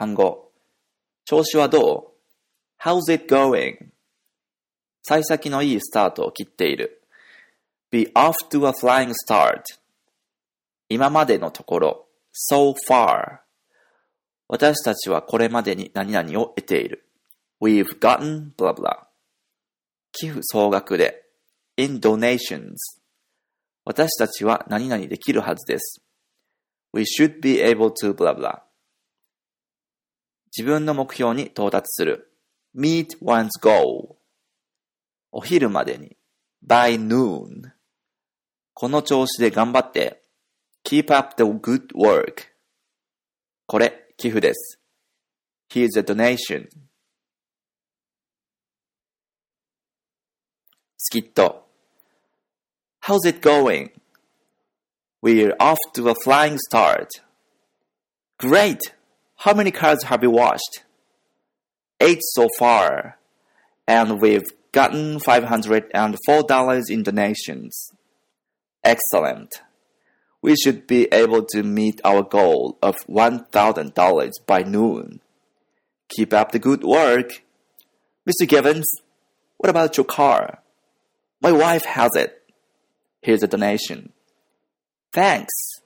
単語。調子はどう ?How's it going? 幸先のいいスタートを切っている。be off to a flying start. 今までのところ。so far. 私たちはこれまでに何々を得ている。We've gotten blah blah. 寄付総額で。in donations. 私たちは何々できるはずです。We should be able to blah blah. 自分の目標に到達する。meet one's goal. お昼までに。by noon. この調子で頑張って。keep up the good work. これ、寄付です。Here's a donation. スキット How's it going? We're off to a flying start. Great! How many cars have you washed? Eight so far. And we've gotten $504 in donations. Excellent. We should be able to meet our goal of $1,000 by noon. Keep up the good work. Mr. Givens, what about your car? My wife has it. Here's a donation. Thanks.